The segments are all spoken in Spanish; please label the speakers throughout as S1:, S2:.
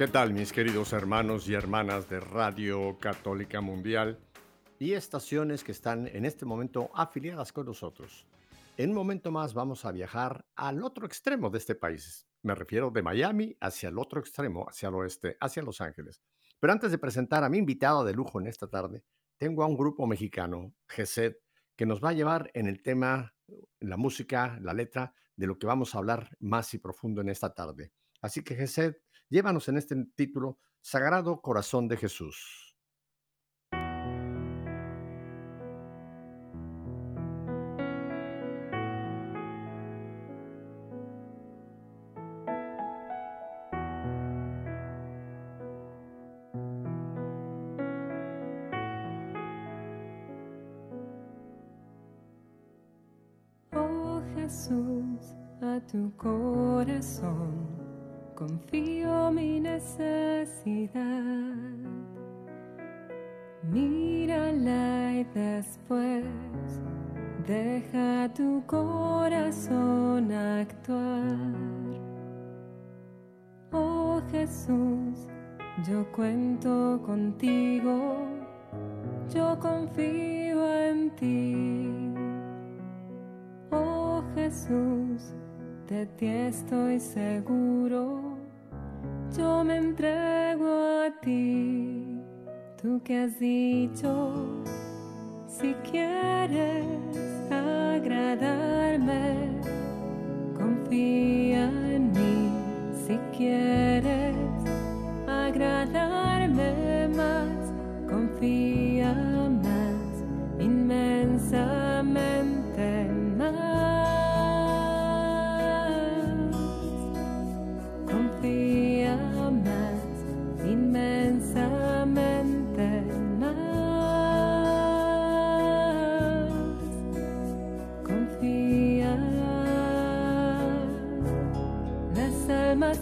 S1: ¿Qué tal mis queridos hermanos y hermanas de Radio Católica Mundial y estaciones que están en este momento afiliadas con nosotros? En un momento más vamos a viajar al otro extremo de este país. Me refiero de Miami hacia el otro extremo, hacia el oeste, hacia Los Ángeles. Pero antes de presentar a mi invitado de lujo en esta tarde, tengo a un grupo mexicano, GESED, que nos va a llevar en el tema, la música, la letra, de lo que vamos a hablar más y profundo en esta tarde. Así que GESED, Llévanos en este título, Sagrado Corazón de Jesús.
S2: Oh Jesús, a tu corazón confío mi necesidad. Mírala y después deja tu corazón actuar. Oh Jesús, yo cuento contigo, yo confío en ti. Oh Jesús, de ti estoy seguro yo me entrego a ti, tú que has dicho, si quieres agradarme, confía en mí, si quieres agradarme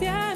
S2: Yeah.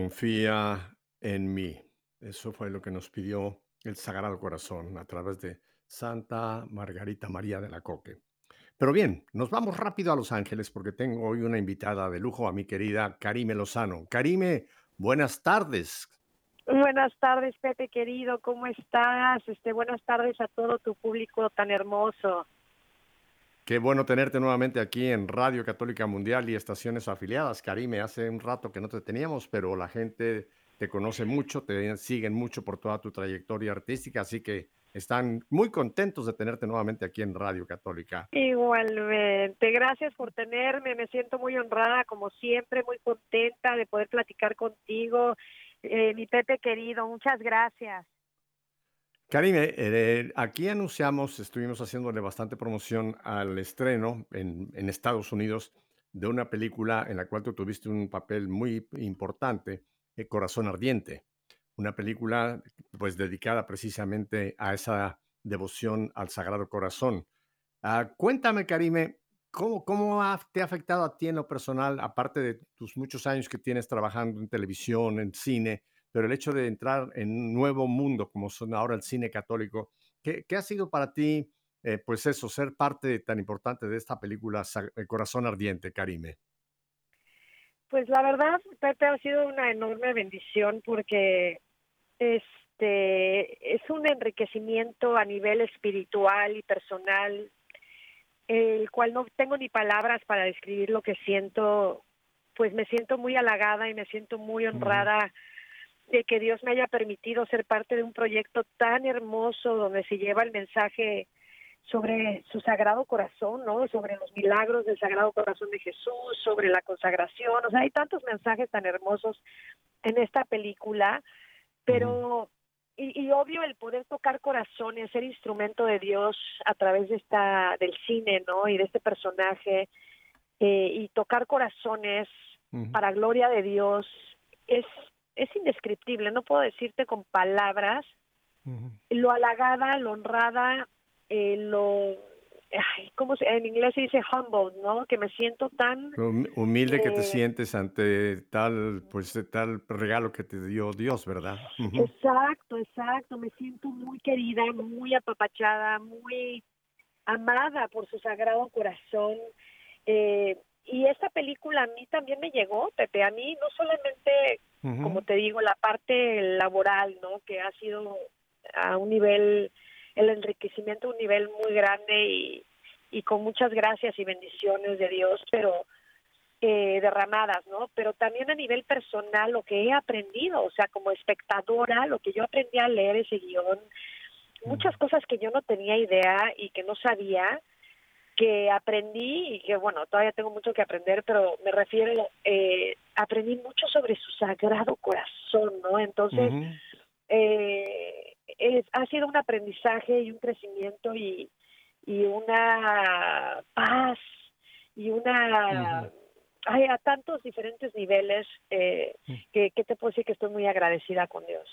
S2: Confía en mí.
S1: Eso fue lo que nos pidió el Sagrado Corazón a través de Santa Margarita María de la Coque. Pero bien, nos vamos rápido a Los Ángeles porque tengo hoy una invitada de lujo, a mi querida Karime Lozano. Karime, buenas tardes.
S3: Buenas tardes, Pepe querido, ¿cómo estás? Este, buenas tardes a todo tu público tan hermoso.
S1: Qué bueno tenerte nuevamente aquí en Radio Católica Mundial y estaciones afiliadas. Karime, hace un rato que no te teníamos, pero la gente te conoce mucho, te siguen mucho por toda tu trayectoria artística, así que están muy contentos de tenerte nuevamente aquí en Radio Católica.
S3: Igualmente, gracias por tenerme, me siento muy honrada, como siempre, muy contenta de poder platicar contigo. Eh, mi Pepe querido, muchas gracias.
S1: Karime, eh, aquí anunciamos, estuvimos haciéndole bastante promoción al estreno en, Estados Unidos de una película en la cual tú tuviste un papel muy importante, eh, Corazón Ardiente, una película pues dedicada precisamente a esa devoción al Sagrado Corazón. Uh, cuéntame, Karime, ¿cómo, te ha afectado a ti en lo personal, aparte de tus muchos años que tienes trabajando en televisión, en cine? Pero el hecho de entrar en un nuevo mundo como son ahora el cine católico, ¿qué, qué ha sido para ti, eh, pues eso, ser parte tan importante de esta película El Corazón Ardiente, Karime?
S3: Pues la verdad, Pepe, ha sido una enorme bendición porque este es un enriquecimiento a nivel espiritual y personal, el cual no tengo ni palabras para describir lo que siento, pues me siento muy halagada y me siento muy honrada. De que Dios me haya permitido ser parte de un proyecto tan hermoso donde se lleva el mensaje sobre su sagrado corazón, ¿no? Sobre los milagros del sagrado corazón de Jesús, sobre la consagración, o sea, hay tantos mensajes tan hermosos en esta película, pero y, y, obvio el poder tocar corazones, ser instrumento de Dios a través de esta del cine, ¿no? Y de este personaje eh, y tocar corazones para gloria de Dios es es indescriptible, no puedo decirte con palabras lo halagada, lo honrada, eh, lo ay, ¿cómo se, en inglés se dice humble, ¿no? Que me siento tan
S1: humilde eh, que te sientes ante tal pues tal regalo que te dio Dios, ¿verdad?
S3: Exacto, exacto, me siento muy querida, muy apapachada, muy amada por su sagrado corazón. Eh, y esta película a mí también me llegó, Pepe, a mí no solamente, como te digo, la parte laboral, ¿no? Que ha sido a un nivel, el enriquecimiento a un nivel muy grande y, y con muchas gracias y bendiciones de Dios, pero eh, derramadas, ¿no? Pero también a nivel personal, lo que he aprendido, o sea, como espectadora, lo que yo aprendí a leer ese guion, muchas cosas que yo no tenía idea y que no sabía, que aprendí y que bueno, todavía tengo mucho que aprender, pero me refiero, eh, aprendí mucho sobre su sagrado corazón, ¿no? Entonces, eh, es, ha sido un aprendizaje y un crecimiento y, y una paz y una... Hay a tantos diferentes niveles eh, que, que, te puedo decir que estoy muy agradecida con Dios.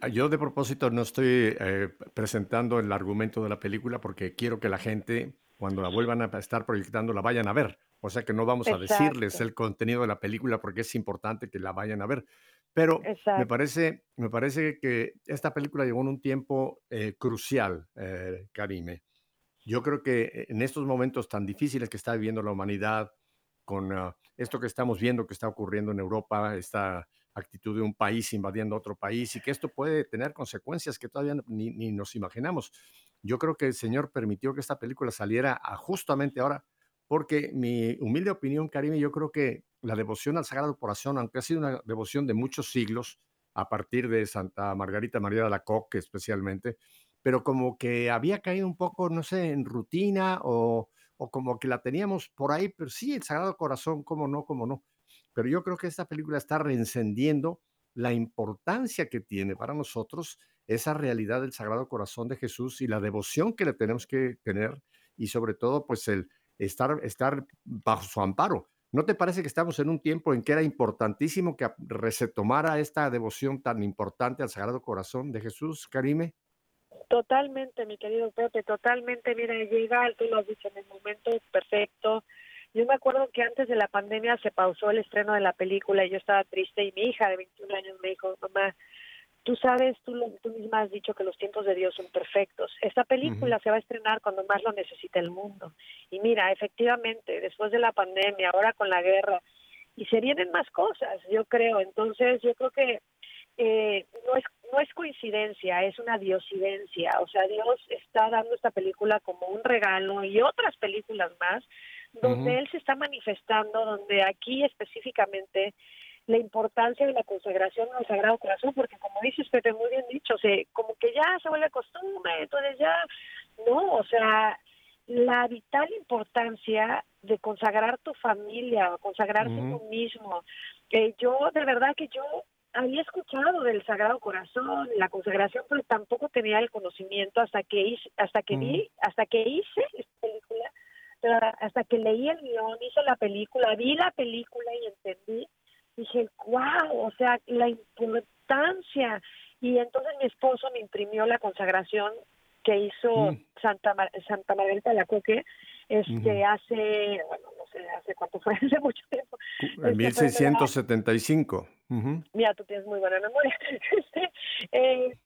S1: Ah, yo de propósito no estoy eh, presentando el argumento de la película porque quiero que la gente, cuando la vuelvan a estar proyectando, la vayan a ver. O sea que no vamos a decirles el contenido de la película porque es importante que la vayan a ver. Pero me parece, me parece que esta película llegó en un tiempo eh, crucial, eh, Karime. Yo creo que en estos momentos tan difíciles que está viviendo la humanidad, con ah, esto que estamos viendo que está ocurriendo en Europa, esta actitud de un país invadiendo otro país y que esto puede tener consecuencias que todavía ni, ni nos imaginamos. Yo creo que el Señor permitió que esta película saliera justamente ahora, porque mi humilde opinión, Karime, yo creo que la devoción al Sagrado Corazón, aunque ha sido una devoción de muchos siglos, a partir de Santa Margarita María de la Coque especialmente, pero como que había caído un poco, no sé, en rutina o, o como que la teníamos por ahí, pero sí, el Sagrado Corazón, cómo no, cómo no pero yo creo que esta película está reencendiendo la importancia que tiene para nosotros esa realidad del Sagrado Corazón de Jesús y la devoción que le tenemos que tener y sobre todo pues el estar, estar bajo su amparo. ¿No te parece que estamos en un tiempo en que era importantísimo que se tomara esta devoción tan importante al Sagrado Corazón de Jesús, Karime?
S3: Totalmente, mi querido Pepe, totalmente. Mira, llega, tú lo has dicho en el momento perfecto Yo me acuerdo que antes de la pandemia se pausó el estreno de la película y yo estaba triste y mi hija de 21 años me dijo, mamá, tú sabes, tú, lo- tú misma has dicho que los tiempos de Dios son perfectos. Esta película se va a estrenar cuando más lo necesita el mundo. Y mira, efectivamente, después de la pandemia, ahora con la guerra, y se vienen más cosas, yo creo. Entonces, yo creo que eh, no es no es coincidencia, es una diosidencia. O sea, Dios está dando esta película como un regalo y otras películas más, donde. Él se está manifestando, donde aquí específicamente la importancia de la consagración al Sagrado Corazón, porque como dices Pepe, muy bien dicho, se, como que ya se vuelve costumbre, entonces ya, no, o sea, la vital importancia de consagrar tu familia, consagrarte
S1: Ujú.
S3: tú mismo. Eh, yo, de verdad que yo había escuchado del Sagrado Corazón, la consagración, pero tampoco tenía el conocimiento hasta que hice, hasta que vi, hasta que hice esta película, pero hasta que leí el guion, hice la película, vi la película y entendí, dije, wow, o sea, la importancia. Y entonces mi esposo me imprimió la consagración que hizo
S1: Mm.
S3: Santa, Mar- Santa Margarita de la Coque, este, hace, bueno, no sé, hace cuánto fue, hace mucho tiempo.
S1: En
S3: Este, fue de la-
S1: 1675. Ujú.
S3: Mira, tú tienes muy buena memoria. Este, eh,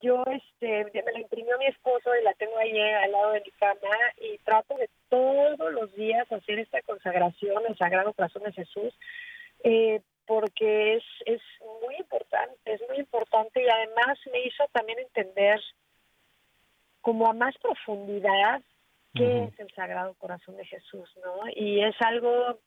S3: yo, este, me la imprimió mi esposo y la tengo ahí eh, al lado de mi cama y trato de todos los días hacer esta consagración al Sagrado Corazón de Jesús, eh, porque es, es muy importante, es muy importante y además me hizo también entender como a más profundidad qué es el Sagrado Corazón de Jesús, ¿no? Y es algo,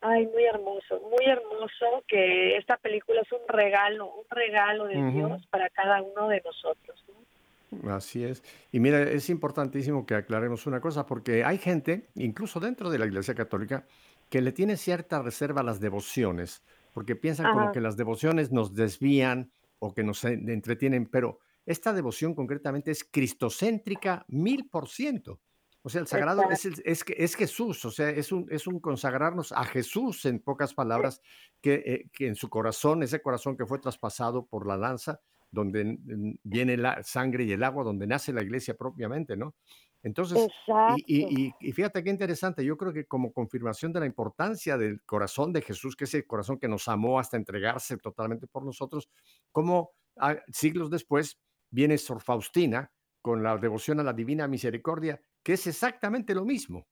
S3: ay, muy hermoso, muy hermoso que esta película es un regalo, un regalo de. Dios para cada uno de nosotros, ¿no?
S1: Así es. Y mira, es importantísimo que aclaremos una cosa, porque hay gente, incluso dentro de la Iglesia Católica, que le tiene cierta reserva a las devociones, porque piensan como que las devociones nos desvían o que nos en- entretienen, pero esta devoción concretamente es cristocéntrica mil por ciento. O sea, el sagrado es, el- es, que- es Jesús, o sea, es un, es un consagrarnos a Jesús, en pocas palabras, que, eh, que en su corazón, ese corazón que fue traspasado por la lanza, donde viene la sangre y el agua, donde nace la iglesia propiamente, ¿no? Entonces,
S3: Exacto.
S1: y, y- y- y fíjate qué interesante, yo creo que como confirmación de la importancia del corazón de Jesús, que es el corazón que nos amó hasta entregarse totalmente por nosotros, como ah, siglos después viene Sor Faustina con la devoción a la divina misericordia, que es exactamente lo mismo.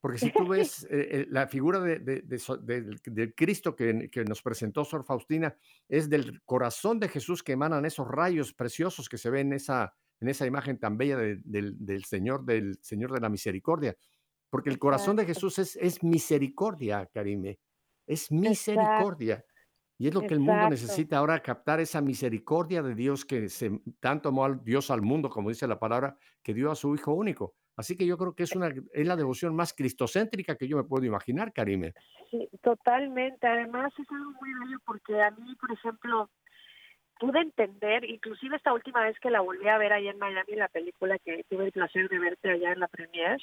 S1: Porque si tú ves eh, eh, la figura de, Cristo que, que nos presentó Sor Faustina, es del corazón de Jesús que emanan esos rayos preciosos que se ven en esa, en esa imagen tan bella de- del, del Señor, del Señor de la Misericordia. Porque el corazón de. Jesús es, es misericordia, Karime. Es misericordia. Y es lo que el mundo
S3: Exacto.
S1: necesita ahora, captar esa misericordia de Dios que se, tanto amó al Dios al mundo, como dice la palabra, que dio a su Hijo único. Así que yo creo que es, una, es la devoción más cristocéntrica que yo me puedo imaginar, Karime.
S3: Sí, totalmente. Además es algo muy bello porque a mí, por ejemplo, pude entender, inclusive esta última vez que la volví a ver allá en Miami, la película que tuve el placer de verte allá en la premier,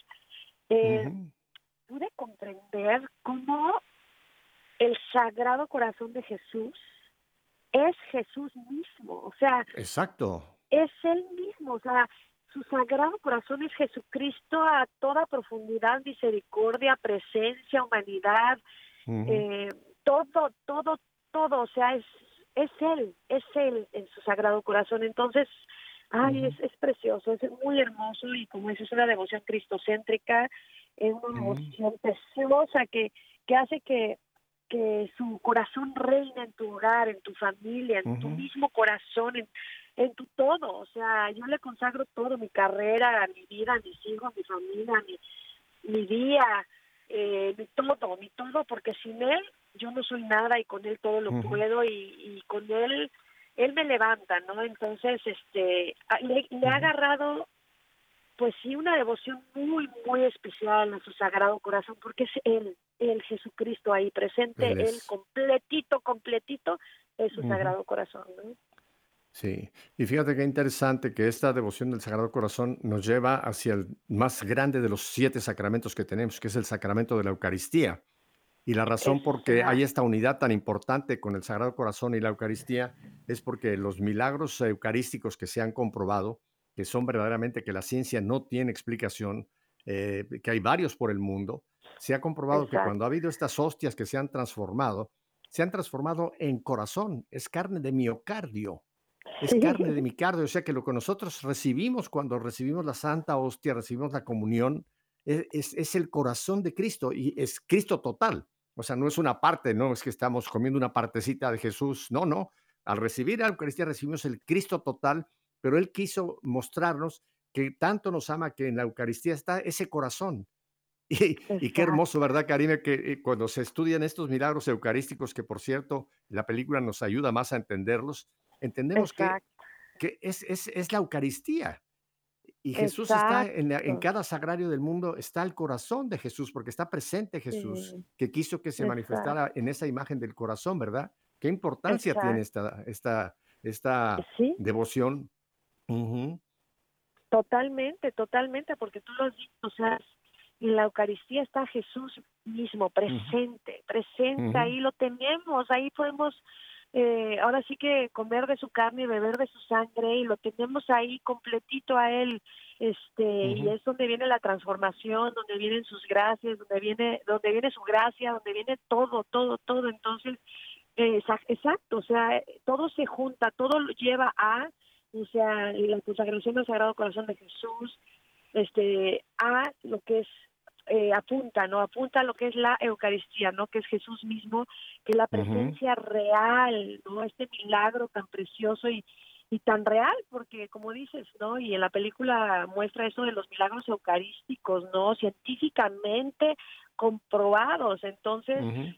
S3: eh,
S1: Ujú.
S3: pude comprender cómo el Sagrado Corazón de Jesús es Jesús mismo, o sea,
S1: Exacto.
S3: es Él mismo, o sea, su Sagrado Corazón es Jesucristo a toda profundidad, misericordia, presencia, humanidad, eh, todo, todo, todo, o sea, es, es Él, es Él en su Sagrado Corazón. Entonces, ay, es, es precioso, es muy hermoso y como dices, es una devoción cristocéntrica, es una devoción preciosa que, que hace que, que su corazón reine en tu hogar, en tu familia, en tu mismo corazón, en, en tu todo. O sea, yo le consagro todo, mi carrera, mi vida, mis hijos, mi familia, mi, mi día, eh, mi todo, mi todo, porque sin él yo no soy nada y con él todo lo puedo y, y con él él me levanta, ¿no? Entonces, este, a- le, le ha agarrado, pues sí, una devoción muy, muy especial a su Sagrado Corazón, porque es él, el Jesucristo ahí presente,
S1: Él es.
S3: completito, completito, es su. Sagrado Corazón, ¿no?
S1: Sí, y fíjate qué interesante que esta devoción del Sagrado Corazón nos lleva hacia el más grande de los siete sacramentos que tenemos, que es el sacramento de la Eucaristía. Y la razón por que hay esta unidad tan importante con el Sagrado Corazón y la Eucaristía es porque los milagros eucarísticos que se han comprobado, que son verdaderamente que la ciencia no tiene explicación, eh, que hay varios por el mundo, Se ha comprobado que cuando ha habido estas hostias que se han transformado, se han transformado en corazón, es carne de miocardio. Es carne de miocardio, o sea que lo que nosotros recibimos cuando recibimos la Santa Hostia, recibimos la comunión, e- es, es el corazón de Cristo y es Cristo total. O sea, no es una parte, no es que estamos comiendo una partecita de Jesús, no, no. Al recibir la Eucaristía recibimos el Cristo total, pero Él quiso mostrarnos que tanto nos ama que en la Eucaristía está ese corazón. Y, y qué hermoso, ¿verdad, Karime? Que eh, cuando se estudian estos milagros eucarísticos, que por cierto, la película nos ayuda más a entenderlos, entendemos que,
S3: Exacto.
S1: que es, es, es la Eucaristía. Y Jesús está en, la- en
S3: Exacto.
S1: cada sagrario del mundo, está el corazón de Jesús, porque está presente Jesús,
S3: Sí.
S1: que quiso que se
S3: Exacto.
S1: manifestara en esa imagen del corazón, ¿verdad? ¿Qué importancia tiene esta, esta, esta
S3: Sí,
S1: devoción?
S3: Totalmente, totalmente, porque tú lo has dicho, o sea, en la Eucaristía está Jesús mismo, presente, presente,
S1: Ujú.
S3: ahí lo tenemos, ahí podemos, eh, ahora sí que comer de su carne y beber de su sangre, y lo tenemos ahí completito a Él, este, y es donde viene la transformación, donde vienen sus gracias, donde viene, donde viene su gracia, donde viene todo, todo, todo, entonces, eh, exa- exacto, o sea, todo se junta, todo lo lleva a, o sea, la consagración del Sagrado Corazón de Jesús, este, a lo que es, eh, apunta, ¿no? Apunta a lo que es la Eucaristía, ¿no? Que es Jesús mismo, que es la presencia real, ¿no? Este milagro tan precioso y, y tan real, porque como dices, ¿no? Y en la película muestra eso de los milagros eucarísticos, ¿no? Científicamente comprobados, entonces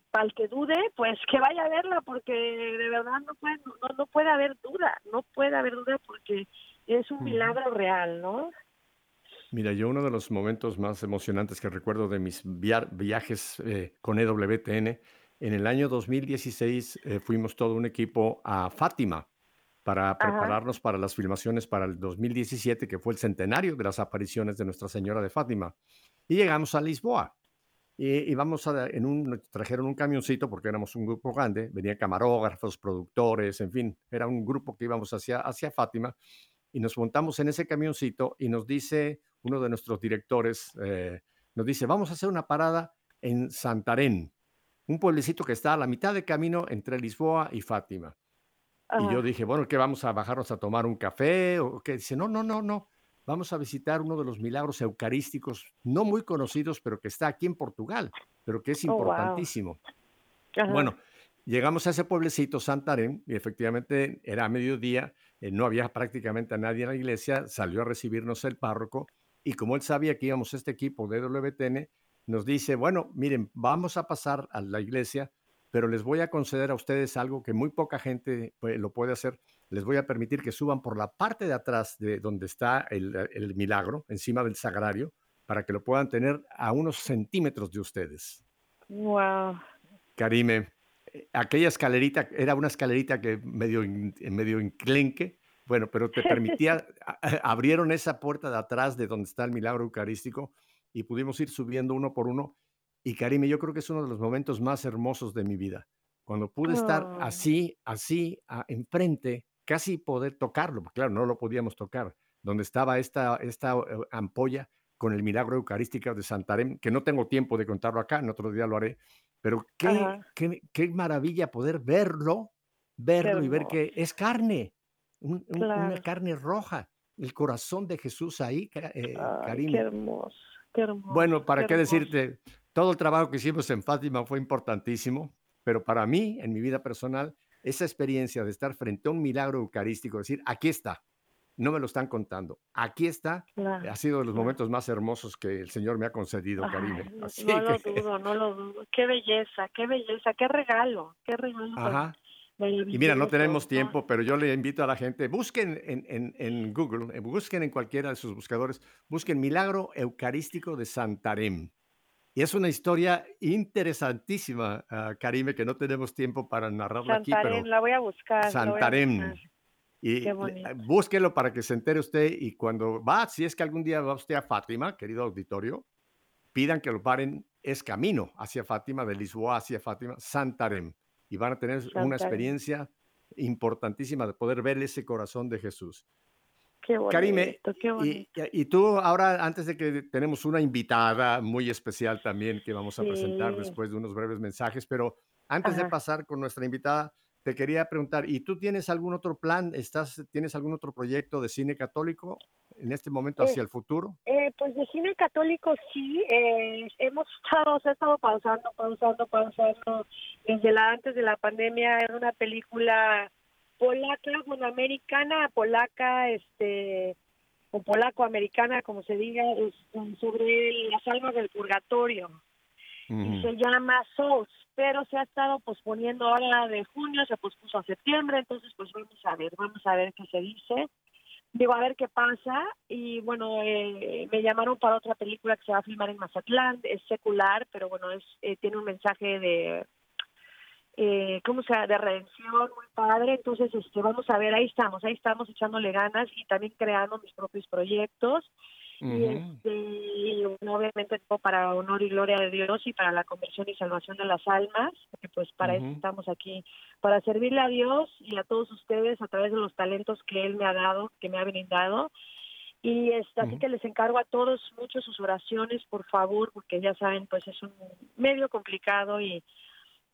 S3: para el que dude, pues que vaya a verla, porque de verdad no puede, no, no puede haber duda, no puede haber duda porque es un milagro real, ¿no?
S1: Mira, yo uno de los momentos más emocionantes que recuerdo de mis via- viajes eh, con EWTN, en el año 2016 eh, fuimos todo un equipo a Fátima para prepararnos para las filmaciones para el 2017, que fue el centenario de las apariciones de Nuestra Señora de Fátima. Y llegamos a Lisboa. Y íbamos a, en un, trajeron un camioncito porque éramos un grupo grande, venían camarógrafos, productores, en fin, era un grupo que íbamos hacia, hacia Fátima y nos montamos en ese camioncito y nos dice uno de nuestros directores, eh, nos dice, vamos a hacer una parada en Santarén, un pueblecito que está a la mitad de camino entre Lisboa y Fátima. Y yo dije, bueno, ¿qué vamos a bajarnos a tomar un café? ¿O qué? Dice, no, no, no, no. Vamos a visitar uno de los milagros eucarísticos no muy conocidos, pero que está aquí en Portugal, pero que es
S3: Oh, wow.
S1: importantísimo. Bueno, llegamos a ese pueblecito, Santarém, y efectivamente era mediodía, eh, no había prácticamente a nadie en la iglesia, salió a recibirnos el párroco, y como él sabía que íbamos este equipo de WTN, nos dice, bueno, miren, vamos a pasar a la iglesia, pero les voy a conceder a ustedes algo que muy poca gente lo puede hacer. Les voy a permitir que suban por la parte de atrás de donde está el, el milagro, encima del sagrario, para que lo puedan tener a unos centímetros de ustedes.
S3: Wow.
S1: Karime, eh, aquella escalerita era una escalerita que medio, medio enclenque, bueno, pero te permitía, a- abrieron esa puerta de atrás de donde está el milagro eucarístico y pudimos ir subiendo uno por uno. Y Karime, yo creo que es uno de los momentos más hermosos de mi vida, cuando pude estar
S3: Oh.
S1: así, así, a- enfrente, casi poder tocarlo, porque claro, no lo podíamos tocar, donde estaba esta, esta eh, ampolla con el milagro eucarístico de Santarém, que no tengo tiempo de contarlo acá, en otro día lo haré, pero qué, qué, qué maravilla poder verlo, verlo y ver que es carne, un- un- una carne roja, el corazón de Jesús ahí, eh,
S3: Ay, qué hermoso, qué hermoso.
S1: Bueno, ¿para qué decirte? Todo el trabajo que hicimos en Fátima fue importantísimo, pero para mí, en mi vida personal, esa experiencia de estar frente a un milagro eucarístico, decir, aquí está, no me lo están contando, aquí está,
S3: Claro,
S1: ha sido de los
S3: claro.
S1: momentos más hermosos que el Señor me ha concedido,
S3: no,
S1: Así
S3: no lo dudo, no lo dudo. Qué belleza, qué belleza, qué regalo, qué regalo
S1: ajá. Y mira, no tenemos tiempo, pero yo le invito a la gente, busquen en, en- en Google, eh, busquen en cualquiera de sus buscadores, busquen Milagro Eucarístico de Santarém. Y es una historia interesantísima, ah, Karime, que no tenemos tiempo para narrarla aquí, pero
S3: Santarém, la voy a buscar. la voy a
S1: Santarém.
S3: buscar.
S1: Y
S3: Qué
S1: le-
S3: bonito.
S1: eh, búsquelo para que se entere usted y cuando va, si es que algún día va usted a Fátima, querido auditorio, pidan que lo paren, es camino hacia Fátima, de Lisboa hacia Fátima, Santarém. Y van a tener una experiencia importantísima de poder ver ese corazón de Jesús.
S3: Qué bonito,
S1: Karime,
S3: qué
S1: y, y tú ahora, antes de que tenemos una invitada muy especial también que vamos a presentar
S3: Sí.
S1: después de unos breves mensajes, pero antes de
S3: Ajá.
S1: pasar con nuestra invitada, te quería preguntar, ¿y tú tienes algún otro plan? ¿Estás, ¿Tienes algún otro proyecto de cine católico en este momento
S3: Eh,
S1: hacia el futuro?
S3: Eh, pues de cine católico sí, eh, hemos estado, se ha estado pausando, pausando, pausando desde la antes de la pandemia. Era una película polaca, bueno, americana, polaca, este, o polaco-americana, como se diga, es, um, sobre las almas del purgatorio. Y se llama Souls, pero se ha estado posponiendo ahora de junio, se pospuso a septiembre, entonces pues vamos a ver, vamos a ver qué se dice. Digo, a ver qué pasa. Y bueno, eh, me llamaron para otra película que se va a filmar en Mazatlán, es secular, pero bueno, es eh, tiene un mensaje de, eh, ¿cómo se llama? De redención muy padre. Entonces, este, vamos a ver, ahí estamos, ahí estamos echándole ganas y también creando mis propios proyectos. Y, este, y, obviamente todo para honor y gloria de Dios y para la conversión y salvación de las almas, porque pues para eso estamos aquí, para servirle a Dios y a todos ustedes a través de los talentos que Él me ha dado, que me ha brindado. Y este, así que les encargo a todos mucho sus oraciones, por favor, porque ya saben, pues es un medio complicado y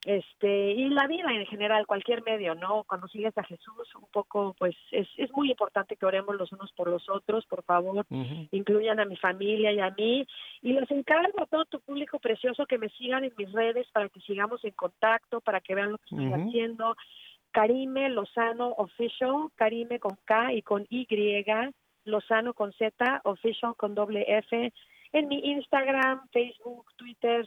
S3: este y la vida en general cualquier medio no cuando sigues a Jesús un poco pues es, es muy importante que oremos los unos por los otros por favor incluyan a mi familia y a mí y les encargo a todo tu público precioso que me sigan en mis redes para que sigamos en contacto para que vean lo que estoy
S1: Ujú.
S3: haciendo. Karime Lozano Official Karime con K y con Y Lozano con Z Official con doble F en mi Instagram Facebook Twitter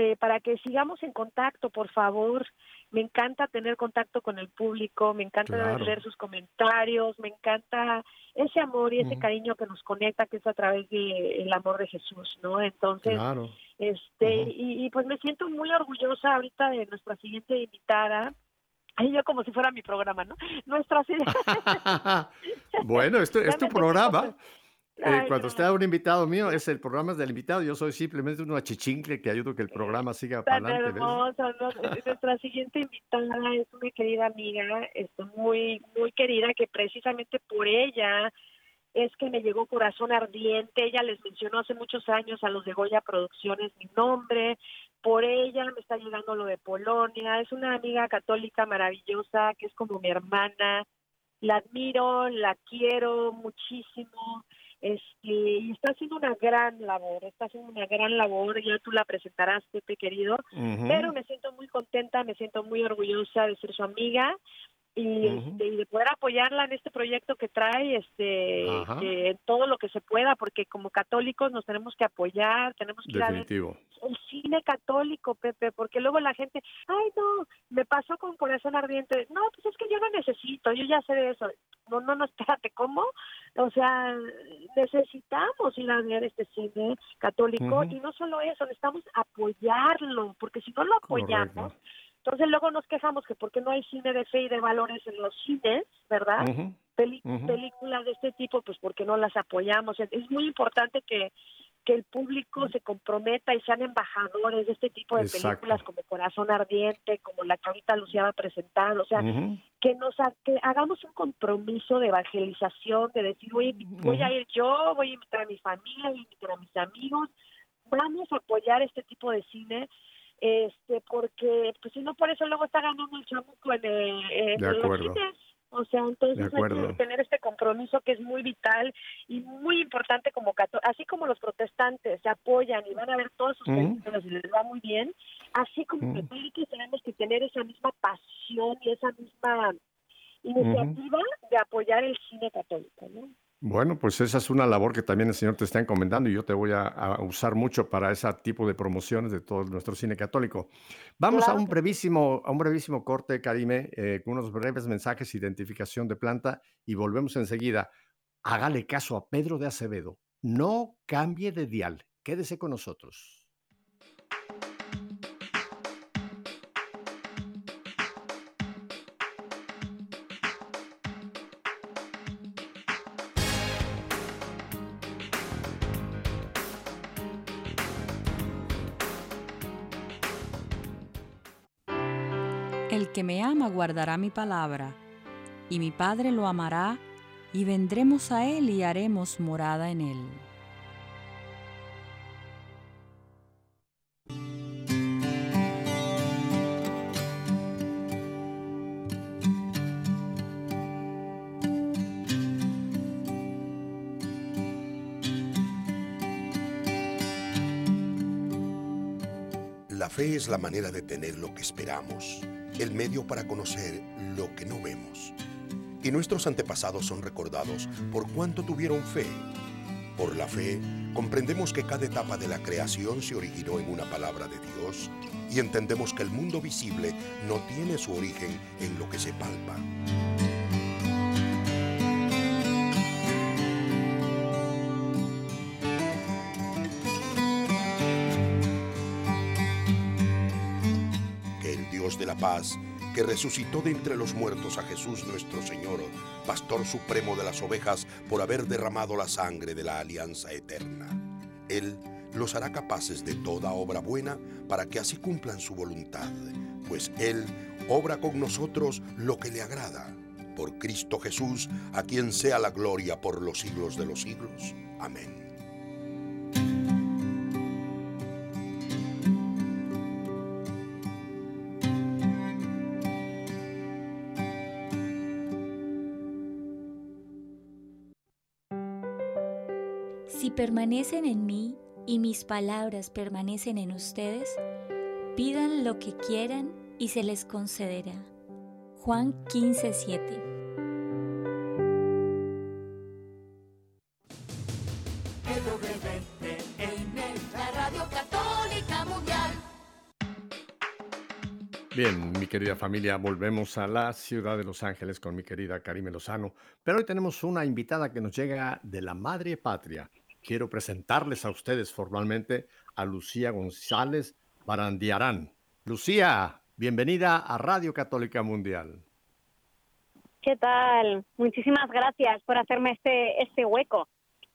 S3: eh, para que sigamos en contacto, por favor. Me encanta tener contacto con el público, me encanta
S1: Claro.
S3: leer sus comentarios, me encanta ese amor y ese cariño que nos conecta, que es a través del amor de Jesús, ¿no? Entonces,
S1: Claro.
S3: este, y, y pues me siento muy orgullosa ahorita de nuestra siguiente invitada. Ay, yo como si fuera mi programa, ¿no? Nuestra
S1: bueno, esto
S3: Ya
S1: es tu programa. Eh, cuando
S3: no.
S1: esté un invitado mío, es el programa es del invitado. Yo soy simplemente un achichincle que ayudo que el programa siga para adelante.
S3: ¿no? Nuestra siguiente invitada es una querida amiga, este, muy, muy querida, que precisamente por ella es que me llegó Corazón Ardiente. Ella les mencionó hace muchos años a los de Goya Producciones mi nombre. Por ella me está llegando lo de Polonia. Es una amiga católica maravillosa, que es como mi hermana. La admiro, la quiero muchísimo este, y está haciendo una gran labor, está haciendo una gran labor, ya tú la presentarás, Pepe querido, pero me siento muy contenta, me siento muy orgullosa de ser su amiga y, este, y de poder apoyarla en este proyecto que trae, este, todo lo que se pueda, porque como católicos nos tenemos que apoyar, tenemos que ir a ver
S1: Definitivo.
S3: el cine católico, Pepe, porque luego la gente, ay, no, me pasó con corazón ardiente. No, pues es que yo no necesito, yo ya sé de eso. No, no, no, espérate, ¿cómo? O sea, necesitamos ir a ver este cine católico y no solo eso, necesitamos apoyarlo, porque si no lo apoyamos,
S1: Correcto.
S3: Entonces luego nos quejamos que porque no hay cine de fe y de valores en los cines, ¿verdad? Películas de este tipo, pues porque no las apoyamos. Es muy importante que, que el público se comprometa y sean embajadores de este tipo de
S1: Exacto.
S3: películas como Corazón Ardiente, como la que ahorita Lucía va a presentar, o sea, que nos ha- que hagamos un compromiso de evangelización, de decir, oye, voy a ir yo, voy a invitar a mi familia, voy a invitar a mis amigos, vamos a apoyar este tipo de cine, este, porque pues si no por eso luego está ganando el chamuco en, eh, en
S1: De acuerdo.
S3: O sea, entonces hay que tener este compromiso que es muy vital y muy importante como cató- así como los protestantes se apoyan y van a ver todos sus películas y les va muy bien, así como católicos tenemos que tener esa misma pasión y esa misma iniciativa de apoyar el cine católico, ¿no?
S1: Bueno, pues esa es una labor que también el Señor te está encomendando y yo te voy a, a usar mucho para ese tipo de promociones de todo nuestro cine católico. Vamos
S3: Claro
S1: a un brevísimo, a un brevísimo corte, Karime, eh, con unos breves mensajes, identificación de planta y volvemos enseguida. Hágale caso a Pedro de Acevedo. No cambie de dial. Quédese con nosotros.
S4: Que me ama guardará mi palabra, y mi Padre lo amará, y vendremos a Él y haremos morada en Él.
S5: La fe es la manera de tener lo que esperamos, el medio para conocer lo que no vemos. Y nuestros antepasados son recordados por cuánto tuvieron fe. Por la fe, comprendemos que cada etapa de la creación se originó en una palabra de Dios y entendemos que el mundo visible no tiene su origen en lo que se palpa. Paz, que resucitó de entre los muertos a Jesús nuestro Señor, pastor supremo de las ovejas, por haber derramado la sangre de la alianza eterna. Él los hará capaces de toda obra buena para que así cumplan su voluntad, pues Él obra con nosotros lo que le agrada. Por Cristo Jesús, a quien sea la gloria por los siglos de los siglos. Amén.
S6: Permanecen en mí y mis palabras permanecen en ustedes, pidan lo que quieran y se les concederá. Juan 15, 7.
S7: La Radio Católica Mundial.
S1: Bien, mi querida familia, volvemos a la ciudad de Los Ángeles con mi querida Karime Lozano. Pero hoy tenemos una invitada que nos llega de la madre patria. Quiero presentarles a ustedes formalmente a Lucía González Barandiarán. Lucía, bienvenida a Radio Católica Mundial.
S8: ¿Qué tal? Muchísimas gracias por hacerme este, este hueco.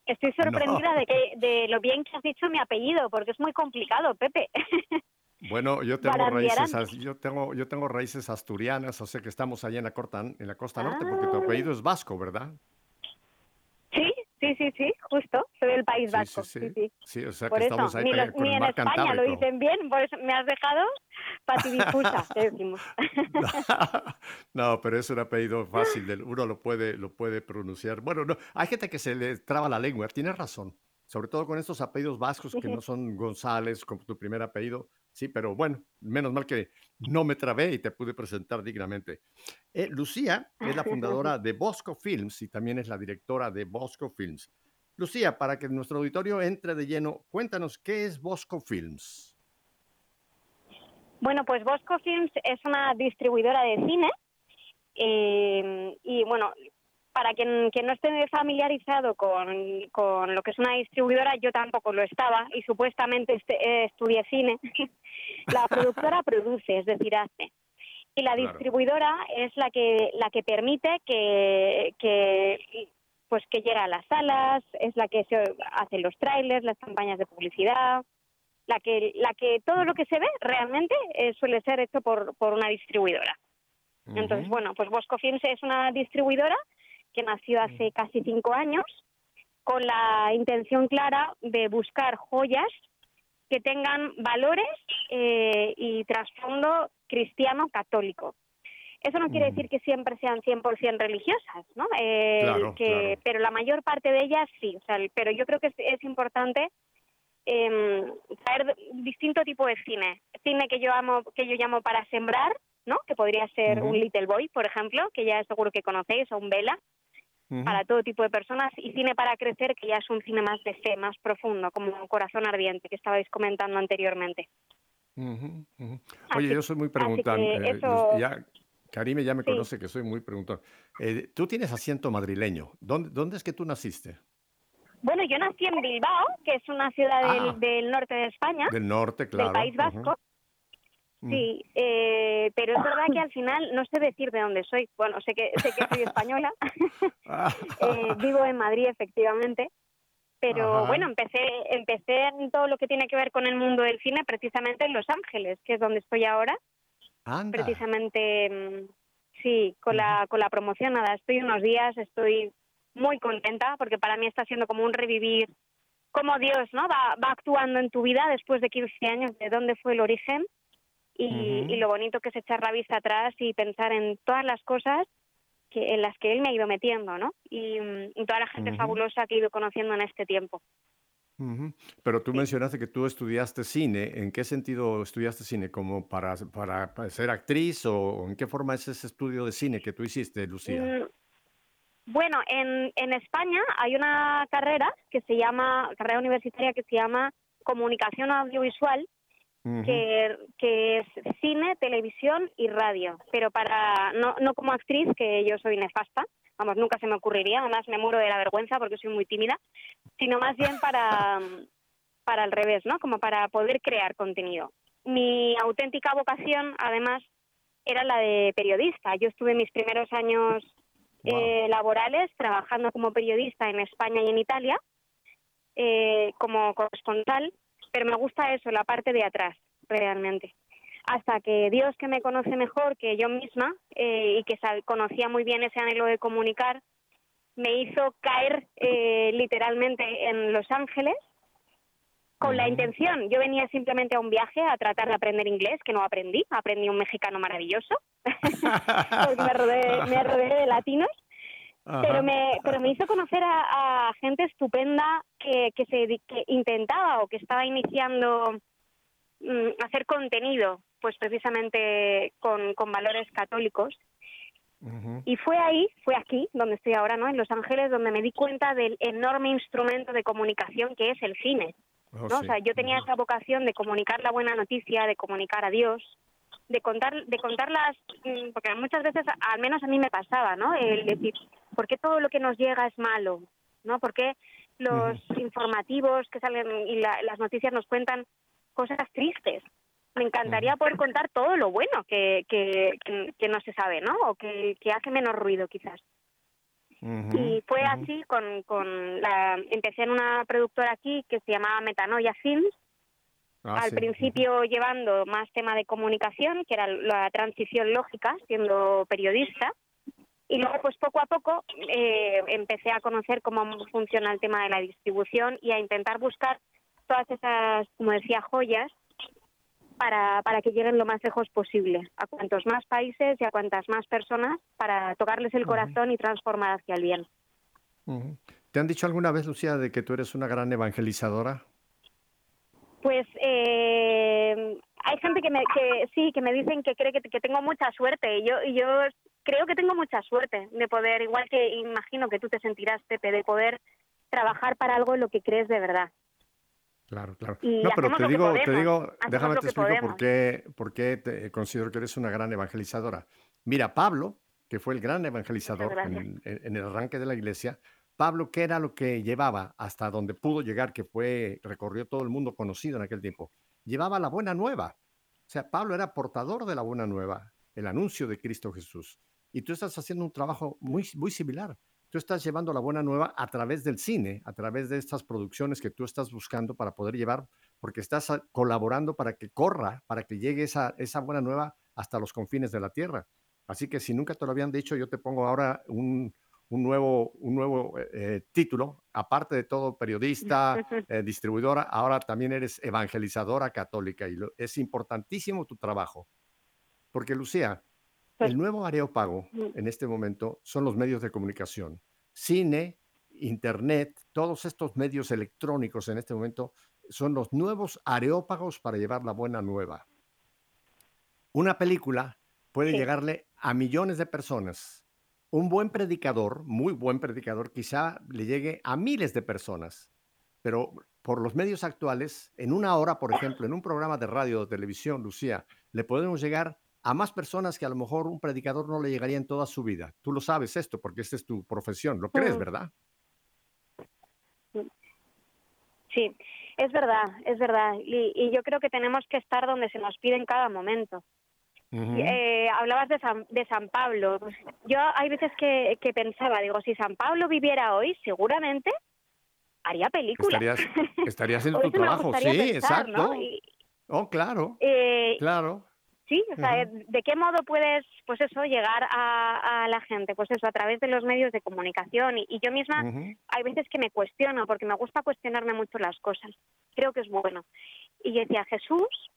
S8: Estoy sorprendida
S1: No.
S8: de, que, de lo bien que has dicho mi apellido, porque es muy complicado, Pepe.
S1: Bueno, yo tengo raíces, yo tengo, yo tengo raíces asturianas, o sea que estamos allá en la costa, en la costa norte, porque tu
S8: Ah.
S1: apellido es vasco, ¿verdad?
S8: Sí, sí, sí, justo. Soy del País Vasco.
S1: sí,
S8: Sí,
S1: sí.
S8: sí.
S1: Sí, o sea
S8: Por
S1: que
S8: eso,
S1: estamos ahí
S8: ni,
S1: pega-
S8: los-
S1: con
S8: ni
S1: el
S8: en España lo dicen bien, por eso me has dejado patidifusa, que decimos.
S1: No, pero es un apellido fácil, uno lo puede, lo puede pronunciar. Bueno, no, hay gente que se le traba la lengua, tienes razón, sobre todo con estos apellidos vascos que no son González, como tu primer apellido, sí, pero bueno, menos mal que no me trabé y te pude presentar dignamente. Eh, Lucía es la fundadora de Bosco Films y también es la directora de Bosco Films. Lucía, para que nuestro auditorio entre de lleno, cuéntanos qué es Bosco Films.
S8: Bueno, pues Bosco Films es una distribuidora de cine eh, y bueno, para quien, quien no esté familiarizado con, con lo que es una distribuidora, yo tampoco lo estaba y supuestamente este- eh, estudié cine. la productora produce, es decir, hace. Y la
S9: Claro.
S8: distribuidora es la que la que permite que, que pues que llega a las salas, es la que se hace los trailers, las campañas de publicidad, la que la que todo lo que se ve realmente eh, suele ser hecho por, por una distribuidora. Entonces, bueno, pues Bosco Films es una distribuidora que nació hace casi cinco años con la intención clara de buscar joyas que tengan valores eh, y trasfondo cristiano católico. Eso no quiere decir que siempre sean 100% religiosas, ¿no? Eh,
S9: Claro,
S8: que,
S9: claro.
S8: Pero la mayor parte de ellas sí. O sea, pero yo creo que es, es importante eh, traer distinto tipo de cine. Cine que yo amo, que yo llamo para sembrar, ¿no? Que podría ser un Little Boy, por ejemplo, que ya seguro que conocéis, o un Vela, para todo tipo de personas. Y cine para crecer, que ya es un cine más de fe, más profundo, como Corazón Ardiente, que estabais comentando anteriormente.
S1: Oye,
S8: Así-
S1: yo soy muy
S8: que
S1: eh,
S8: eso-
S1: ya, Karime ya me
S8: Sí.
S1: conoce que soy muy preguntón. Eh, tú tienes asiento madrileño. ¿Dónde, ¿Dónde es que tú naciste?
S8: Bueno, yo nací en Bilbao, que es una ciudad del,
S1: Ah.
S8: del norte de España,
S1: Del norte, claro.
S8: del País Vasco.
S1: Mm.
S8: Sí, eh, pero es verdad que al final no sé decir de dónde soy. Bueno, sé que sé que soy española.
S1: Ah.
S8: Eh, vivo en Madrid, efectivamente. Pero
S9: Ajá.
S8: bueno, empecé empecé en todo lo que tiene que ver con el mundo del cine precisamente en Los Ángeles, que es donde estoy ahora.
S1: Anda.
S8: Precisamente, mm, sí, con la con la promoción. Nada, estoy unos días, estoy muy contenta porque para mí está siendo como un revivir cómo Dios ¿no? va, va actuando en tu vida después de 15 años, de dónde fue el origen y, y lo bonito que es echar la vista atrás y pensar en todas las cosas que, en las que Él me ha ido metiendo, ¿no? Y, mm, y toda la gente fabulosa que he ido conociendo en este tiempo.
S1: Pero tú mencionaste que tú estudiaste cine. ¿En qué sentido estudiaste cine? ¿Como para, para, para ser actriz o en qué forma es ese estudio de cine que tú hiciste, Lucía?
S8: Mm, Bueno, en, en España hay una carrera que se llama, carrera universitaria que se llama Comunicación Audiovisual, Que es cine, televisión y radio, pero para no, no como actriz, que yo soy nefasta, vamos, nunca se me ocurriría, además me muero de la vergüenza porque soy muy tímida, sino más bien para, para al revés, ¿no? Como para poder crear contenido. Mi auténtica vocación, además, era la de periodista. Yo estuve mis primeros años eh, laborales trabajando como periodista en España y en Italia, eh, como corresponsal, pero me gusta eso, la parte de atrás, realmente. Hasta que Dios, que me conoce mejor que yo misma eh, y que conocía muy bien ese anhelo de comunicar, me hizo caer eh, literalmente en Los Ángeles con la intención. Yo venía simplemente a un viaje a tratar de aprender inglés, que no aprendí, aprendí un mexicano maravilloso, porque me rodeé, me rodeé de latinos
S9: Ajá.
S8: pero me pero me hizo conocer a, a gente estupenda que, que se que intentaba o que estaba iniciando mm, hacer contenido pues precisamente con, con valores católicos. Y fue ahí fue aquí donde estoy ahora no en Los Ángeles donde me di cuenta del enorme instrumento de comunicación que es el cine
S9: Oh,
S8: ¿no? O sea, yo tenía esa vocación de comunicar la buena noticia, de comunicar a Dios, de contar, de contar las, mm, porque muchas veces, al menos a mí me pasaba, ¿no? El decir, ¿por qué todo lo que nos llega es malo? ¿No? ¿Por qué los informativos que salen y la- las noticias nos cuentan cosas tristes? Me encantaría poder contar todo lo bueno que, que, que, que no se sabe, ¿no? O que, que hace menos ruido, quizás. Y fue así con, con la... Empecé en una productora aquí que se llamaba Metanoia Films,
S1: Ah,
S8: al
S1: sí.
S8: principio llevando más tema de comunicación, que era la transición lógica, siendo periodista. Y luego, pues poco a poco, eh, empecé a conocer cómo funciona el tema de la distribución y a intentar buscar todas esas, como decía, joyas para, para que lleguen lo más lejos posible, a cuantos más países y a cuantas más personas, para tocarles el corazón y transformar hacia el bien.
S1: ¿Te han dicho alguna vez, Lucía, de que tú eres una gran evangelizadora?
S8: Pues eh, hay gente que, me, que sí, que me dicen que cree que, que tengo mucha suerte. Y yo, yo creo que tengo mucha suerte de poder, igual que imagino que tú te sentirás, Pepe, de poder trabajar para algo en lo que crees de verdad.
S1: Claro, claro.
S8: Y
S1: no, pero te digo, te digo, déjame te explico por qué, por qué te considero que eres una gran evangelizadora. Mira, Pablo, que fue el gran evangelizador en el arranque de la iglesia, Pablo, ¿qué era lo que llevaba hasta donde pudo llegar, que fue, recorrió todo el mundo conocido en aquel tiempo? Llevaba la buena nueva. O sea, Pablo era portador de la buena nueva, el anuncio de Cristo Jesús. Y tú estás haciendo un trabajo muy, muy similar. Tú estás llevando la buena nueva a través del cine, a través de estas producciones que tú estás buscando para poder llevar, porque estás colaborando para que corra, para que llegue esa, esa buena nueva hasta los confines de la tierra. Así que si nunca te lo habían dicho, yo te pongo ahora un, un nuevo, un nuevo eh, eh, título, aparte de todo periodista, eh, distribuidora, ahora también eres evangelizadora católica y lo- es importantísimo tu trabajo. Porque Lucía, el nuevo areópago en este momento son los medios de comunicación. Cine, internet, todos estos medios electrónicos en este momento son los nuevos areópagos para llevar la buena nueva. Una película puede
S9: Sí.
S1: llegarle a millones de personas. Un buen predicador, muy buen predicador, quizá le llegue a miles de personas. Pero por los medios actuales, en una hora, por ejemplo, en un programa de radio o televisión, Lucía, le podemos llegar a más personas que a lo mejor un predicador no le llegaría en toda su vida. Tú lo sabes esto porque esta es tu profesión, lo crees,
S8: Mm.
S1: ¿verdad?
S8: Sí, es verdad, es verdad. Y, y yo creo que tenemos que estar donde se nos pide en cada momento. Eh, hablabas de San, de San Pablo. Pues yo hay veces que, que pensaba, digo, si San Pablo viviera hoy, seguramente haría película.
S1: Estarías, estarías
S8: O
S1: tu trabajo, sí,
S8: pensar,
S1: exacto.
S8: ¿no? Y,
S1: Oh, claro,
S8: eh,
S1: claro.
S8: Sí, o sea, ¿de qué modo puedes, pues eso, llegar a, a la gente? Pues eso, a través de los medios de comunicación. Y, y yo misma hay veces que me cuestiono, porque me gusta cuestionarme mucho las cosas. Creo que es bueno. Y yo decía, Jesús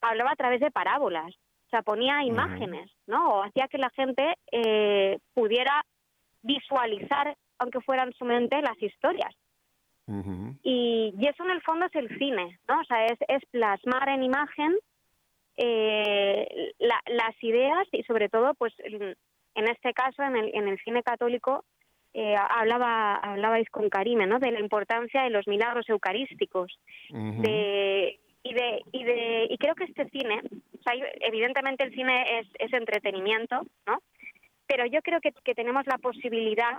S8: hablaba a través de parábolas, o sea, ponía imágenes, ¿no? O hacía que la gente eh, pudiera visualizar, aunque fuera en su mente, las historias. Y, y eso en el fondo es el cine, ¿no? O sea, es, es plasmar en imagen eh, la- las ideas y sobre todo, pues en en este caso, en el, en el cine católico, eh, hablaba, hablabais con Karime, ¿no? De la importancia de los milagros eucarísticos, de y de y de y creo que este cine, o sea, evidentemente el cine es, es entretenimiento, ¿no? Pero yo creo que, que tenemos la posibilidad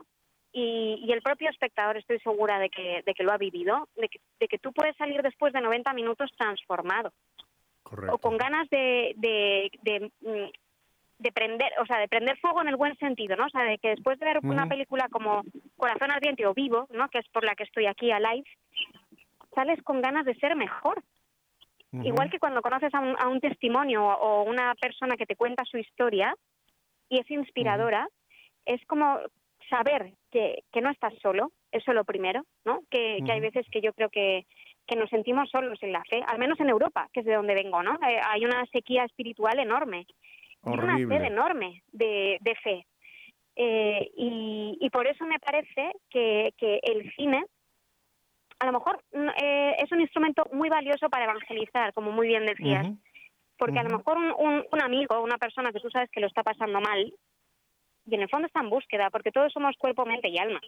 S8: y, y el propio espectador estoy segura de que, de que lo ha vivido, de que, de que tú puedes salir después de 90 minutos transformado o con ganas de, de, de, mm, de prender, o sea, de prender fuego en el buen sentido, ¿no? O sea, de que después de ver una película como Corazón Ardiente o Vivo, ¿no? Que es por la que estoy aquí a live, sales con ganas de ser mejor. Igual que cuando conoces a un, a un testimonio o una persona que te cuenta su historia y es inspiradora, es como saber que, que no estás solo, eso lo primero, ¿no? Que, que hay veces que yo creo que, que nos sentimos solos en la fe, al menos en Europa, que es de donde vengo, ¿no? Eh, hay una sequía espiritual enorme, y una
S9: Horrible.
S8: sed enorme de, de fe. Eh, y, y por eso me parece que, que el cine a lo mejor mm, eh, es un instrumento muy valioso para evangelizar, como muy bien decías. Porque a lo mejor un, un, un amigo, una persona que tú sabes que lo está pasando mal, y en el fondo está en búsqueda, porque todos somos cuerpo, mente y alma.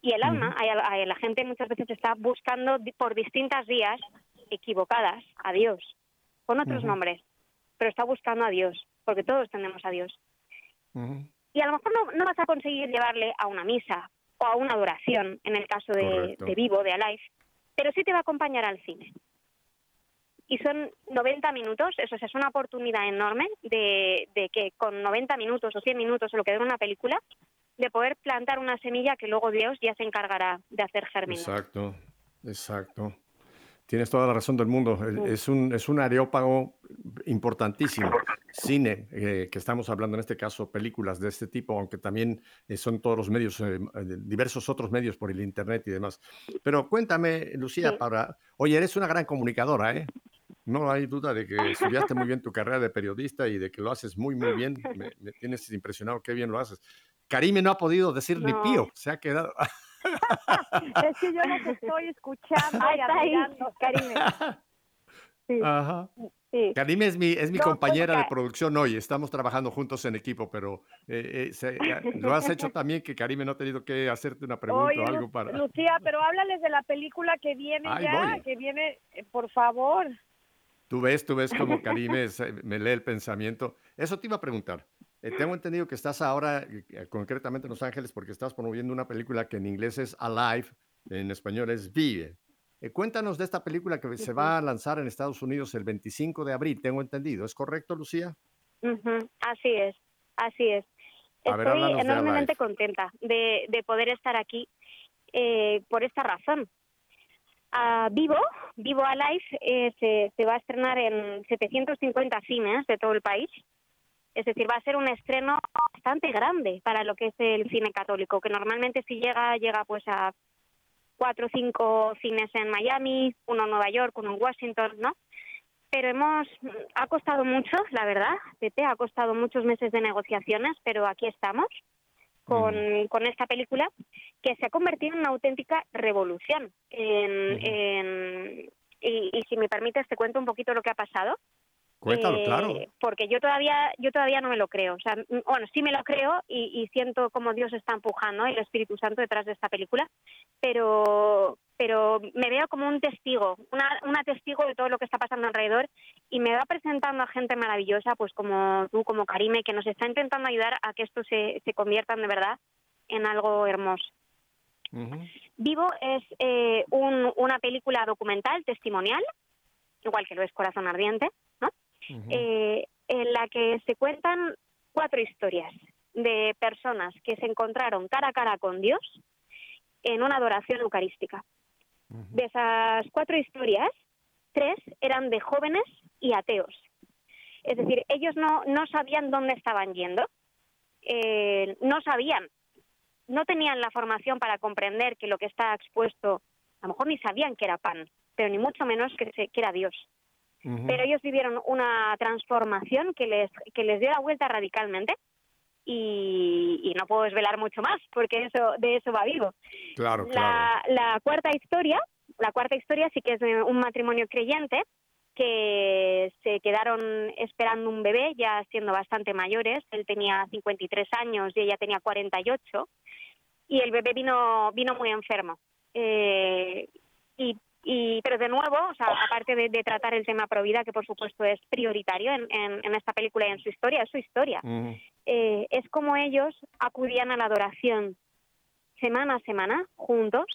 S8: Y el alma, la gente muchas veces está buscando por distintas vías equivocadas a Dios, con otros nombres, pero está buscando a Dios, porque todos tenemos a Dios. Y a lo mejor no, no vas a conseguir llevarle a una misa o a una adoración, en el caso de, Vivo, de Alive, pero sí te va a acompañar al cine. Y son 90 minutos, eso es una oportunidad enorme de, de que con 90 minutos o 100 minutos o lo que dure una película, de poder plantar una semilla que luego Dios ya se encargará de hacer germinar.
S1: Exacto, exacto. Tienes toda la razón del mundo. Es un, es un areópago importantísimo. Cine, eh, que estamos hablando en este caso, películas de este tipo, aunque también eh, son todos los medios, eh, eh, diversos otros medios por el Internet y demás. Pero cuéntame, Lucía,
S8: Sí.
S1: para... Oye, eres una gran comunicadora, ¿eh? No hay duda de que estudiaste muy bien tu carrera de periodista y de que lo haces muy, muy bien. Me, me tienes impresionado qué bien lo haces. Karime no ha podido decir ni
S8: No.
S1: pío, se ha quedado...
S3: Es que yo los estoy escuchando
S8: Ahí está ahí,
S3: Karime. Sí.
S1: Ajá.
S8: Sí.
S1: Karime es mi, es mi
S3: No, pues,
S1: compañera de producción hoy, estamos trabajando juntos en equipo, pero eh, eh, se- eh, lo has hecho también que Karime no ha tenido que hacerte una pregunta
S3: Oye,
S1: o algo para...
S3: Lucía, pero háblales de la película que viene ya,
S1: voy.
S3: que viene, eh, por favor.
S1: Tú ves, tú ves como Karime se- me lee el pensamiento. Eso te iba a preguntar. Eh, tengo entendido que estás ahora, eh, concretamente en Los Ángeles, porque estás promoviendo una película que en inglés es Alive, en español es Vive. Eh, cuéntanos de esta película que se va a lanzar en Estados Unidos el 25 de abril, tengo entendido. ¿Es correcto, Lucía?
S8: Ujú, Así es, así es.
S1: A
S8: Estoy enormemente contenta de, de poder estar aquí eh, por esta razón. Ah, Vivo, Vivo Alive, eh, se, se va a estrenar en 750 cines de todo el país. Es decir, va a ser un estreno bastante grande para lo que es el cine católico, que normalmente si llega, llega pues a cuatro o cinco cines en Miami, uno en Nueva York, uno en Washington, ¿no? Pero hemos, ha costado mucho, la verdad, Pepe, ha costado muchos meses de negociaciones, pero aquí estamos con, con esta película que se ha convertido en una auténtica revolución. En, en- y, y si me permites, te cuento un poquito lo que ha pasado.
S1: Cuéntalo,
S8: Eh,
S1: claro.
S8: Porque yo todavía, yo todavía no me lo creo. O sea, bueno, sí me lo creo y, y siento como Dios está empujando y el Espíritu Santo detrás de esta película, pero, pero me veo como un testigo, una, una testigo de todo lo que está pasando alrededor y me va presentando a gente maravillosa, pues como tú, como Karime, que nos está intentando ayudar a que esto se, se convierta de verdad en algo hermoso. Vivo es eh, un- una película documental, testimonial, igual que lo es Corazón Ardiente, ¿no? Eh, en la que se cuentan cuatro historias de personas que se encontraron cara a cara con Dios en una adoración eucarística. De esas cuatro historias, tres eran de jóvenes y ateos. Es decir, ellos no, no sabían dónde estaban yendo, eh, no sabían, no tenían la formación para comprender que lo que está expuesto, a lo mejor ni sabían que era pan, pero ni mucho menos que, se- que era Dios. Pero ellos vivieron una transformación que les, que les dio la vuelta radicalmente y, y no puedo desvelar mucho más porque eso de eso va vivo.
S1: Claro, claro.
S8: La, la cuarta historia, la cuarta historia sí que es de un matrimonio creyente que se quedaron esperando un bebé ya siendo bastante mayores. Él tenía 53 años y ella tenía 48 y el bebé vino vino muy enfermo. Eh, y, y pero de nuevo, o sea, aparte de, de tratar el tema provida, que por supuesto es prioritario en, en, en esta película y en su historia, es su historia
S1: Ujú.
S8: eh, es como ellos acudían a la adoración semana a semana juntos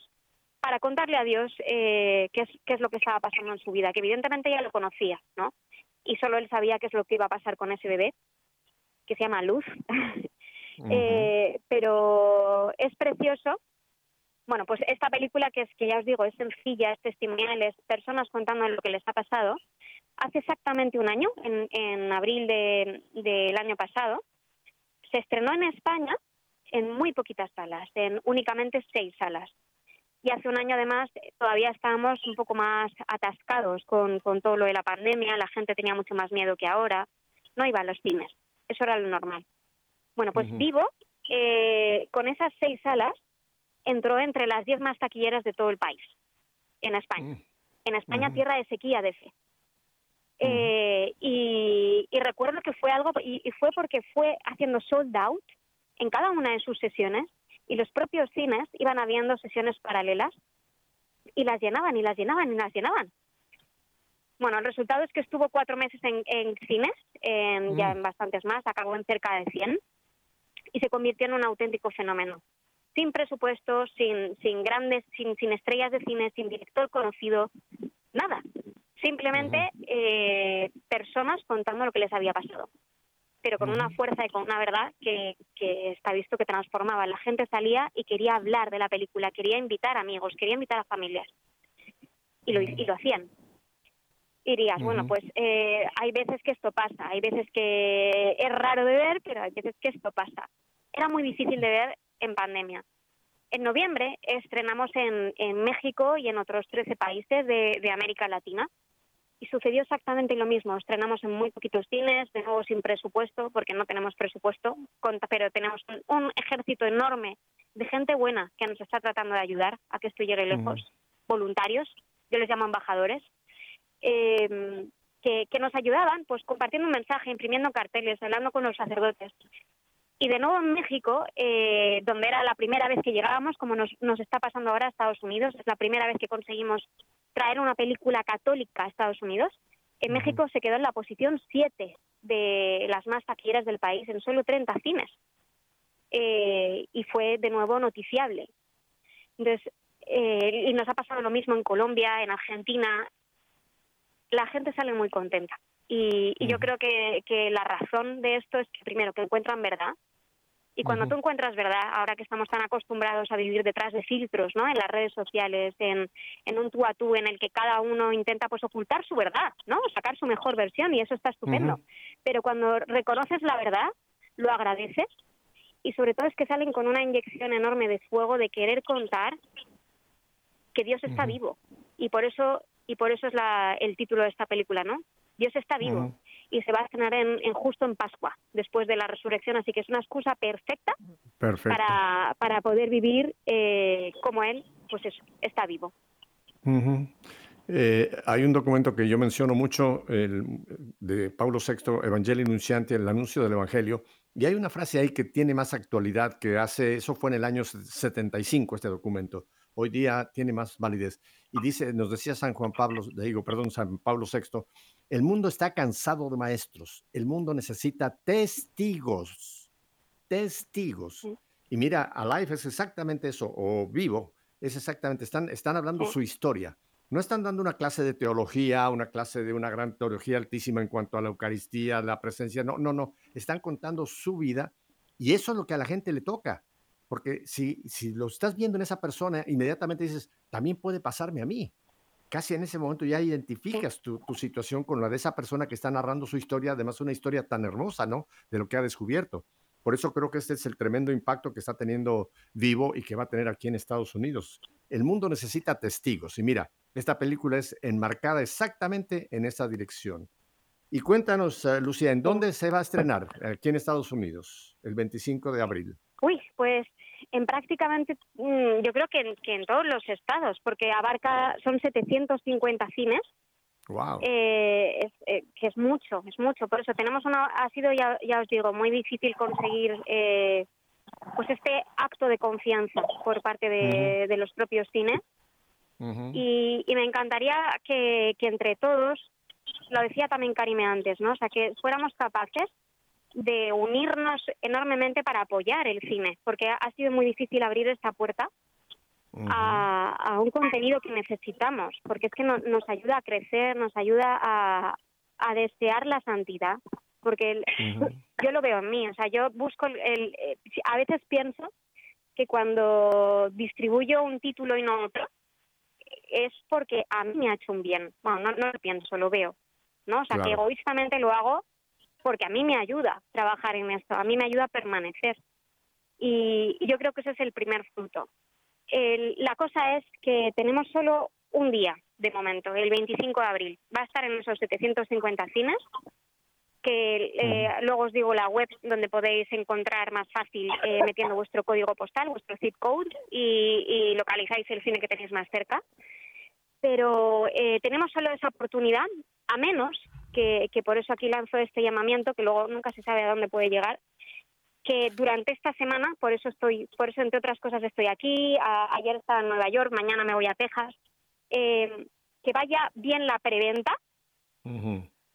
S8: para contarle a Dios eh, qué, es, qué es lo que estaba pasando en su vida, que evidentemente ella lo conocía, ¿no? Y solo él sabía qué es lo que iba a pasar con ese bebé, que se llama Luz. Eh, pero es precioso. Bueno, pues esta película que es que ya os digo, es sencilla, es testimonial, es personas contando lo que les ha pasado. Hace exactamente un año, en, en abril de- del año pasado, se estrenó en España en muy poquitas salas, en únicamente seis salas. Y hace un año además todavía estábamos un poco más atascados con, con todo lo de la pandemia, la gente tenía mucho más miedo que ahora, no iba a los cines, eso era lo normal. Bueno, pues. Vivo, eh, con esas seis salas, entró entre las diez más taquilleras de todo el país, en España. En España,
S9: Ujú.
S8: tierra de sequía de fe. Eh, y, y recuerdo que fue algo, y, y fue porque fue haciendo sold out en cada una de sus sesiones y los propios cines iban habiendo sesiones paralelas y las llenaban y las llenaban y las llenaban. Bueno, el resultado es que estuvo cuatro meses en, en cines, en, ya
S9: Mm.
S8: en bastantes más, acabó en cerca de 100 y se convirtió en un auténtico fenómeno. Sin presupuesto, sin, sin grandes, sin, sin estrellas de cine, sin director conocido, nada. Simplemente eh, personas contando lo que les había pasado. Pero con una fuerza y con una verdad que, que está visto que transformaba. La gente salía y quería hablar de la película, quería invitar amigos, quería invitar a familias. Y lo, y lo hacían. Y dirías, bueno, pues eh, hay veces que esto pasa, hay veces que es raro de ver, pero hay veces que esto pasa. Era muy difícil de ver en pandemia. En noviembre estrenamos en, en México y en otros 13 países de, de América Latina. Y sucedió exactamente lo mismo. Estrenamos en muy poquitos cines, de nuevo sin presupuesto, porque no tenemos presupuesto, pero tenemos un, ejército enorme de gente buena que nos está tratando de ayudar a que esto llegue lejos. Voluntarios, yo les llamo embajadores, eh, que, que nos ayudaban pues compartiendo un mensaje, imprimiendo carteles, hablando con los sacerdotes. Y de nuevo en México, eh, donde era la primera vez que llegábamos, como nos, nos está pasando ahora a Estados Unidos, es la primera vez que conseguimos traer una película católica a Estados Unidos. En México se quedó en la posición 7 de las más taquilleras del país, en solo 30 cines. Eh, y fue de nuevo noticiable. Entonces, eh, y nos ha pasado lo mismo en Colombia, en Argentina. La gente sale muy contenta. Y, y yo creo que, que la razón de esto es que, primero, que encuentran verdad. Y cuando tú encuentras verdad, ahora que estamos tan acostumbrados a vivir detrás de filtros, ¿no? En las redes sociales, en, en un tú a tú en el que cada uno intenta pues ocultar su verdad, ¿no? Sacar su mejor versión y eso está estupendo. Pero cuando reconoces la verdad, lo agradeces y sobre todo es que salen con una inyección enorme de fuego de querer contar que Dios está vivo y por eso y por eso es la, el título de esta película, ¿no? Dios está vivo. Y se va a estrenar en, en justo en Pascua, después de la resurrección, así que es una excusa perfecta
S1: Perfecto.
S8: para, para poder vivir eh, como Él, pues eso, está vivo.
S1: Eh, hay un documento que yo menciono mucho, el, de Pablo VI, Evangelii Nunciante, el anuncio del Evangelio, y hay una frase ahí que tiene más actualidad que hace, eso fue en el año 75 este documento, hoy día tiene más validez. Y dice, nos decía San Juan Pablo, digo, perdón, San Pablo VI, el mundo está cansado de maestros, el mundo necesita testigos, testigos. Y mira, Alive es exactamente eso, o Vivo, es exactamente, están, están hablando su historia. No están dando una clase de teología, una clase de una gran teología altísima en cuanto a la Eucaristía, la presencia, no, no, no, están contando su vida y eso es lo que a la gente le toca. Porque si, si lo estás viendo en esa persona, inmediatamente dices, también puede pasarme a mí. casi en ese momento ya identificas tu, tu situación con la de esa persona que está narrando su historia, además una historia tan hermosa, ¿no? De lo que ha descubierto. Por eso creo que este es el tremendo impacto que está teniendo Vivo y que va a tener aquí en Estados Unidos. El mundo necesita testigos y mira, esta película es enmarcada exactamente en esa dirección. Y cuéntanos, eh, Lucía, ¿en dónde se va a estrenar aquí en Estados Unidos el 25 de abril?
S8: Uy, pues en prácticamente, mm, yo creo que en, que en todos los estados, porque abarca, son 750 cines,
S1: Wow.
S8: eh, es, eh, que es mucho, es mucho. Por eso tenemos una, ha sido, ya, ya os digo, muy difícil conseguir eh, pues este acto de confianza por parte de, de los propios cines. Y, y me encantaría que, que entre todos, lo decía también Karime antes, ¿no? O sea, que fuéramos capaces de unirnos enormemente para apoyar el cine, porque ha- sido muy difícil abrir esta puerta a, a un contenido que necesitamos, porque es que no- nos ayuda a crecer, nos ayuda a, a desear la santidad, porque el- yo lo veo en mí, o sea, yo busco el, el- eh, a veces pienso que cuando distribuyo un título y no otro es porque a mí me ha hecho un bien. Bueno, no, no lo pienso, lo veo, ¿no? O sea, que egoístamente lo hago porque a mí me ayuda trabajar en esto, a mí me ayuda a permanecer. Y, y yo creo que ese es el primer fruto. El- la cosa es que tenemos solo un día de momento, el 25 de abril. Va a estar en esos 750 cines, que eh, luego os digo la web donde podéis encontrar más fácil eh, metiendo vuestro código postal, vuestro zip code y, y localizáis el cine que tenéis más cerca. Pero eh, tenemos solo esa oportunidad, a menos que, que por eso aquí lanzo este llamamiento, que luego nunca se sabe a dónde puede llegar, que durante esta semana, por eso estoy, por eso entre otras cosas estoy aquí, a- ayer estaba en Nueva York, mañana me voy a Texas, eh, que vaya bien la preventa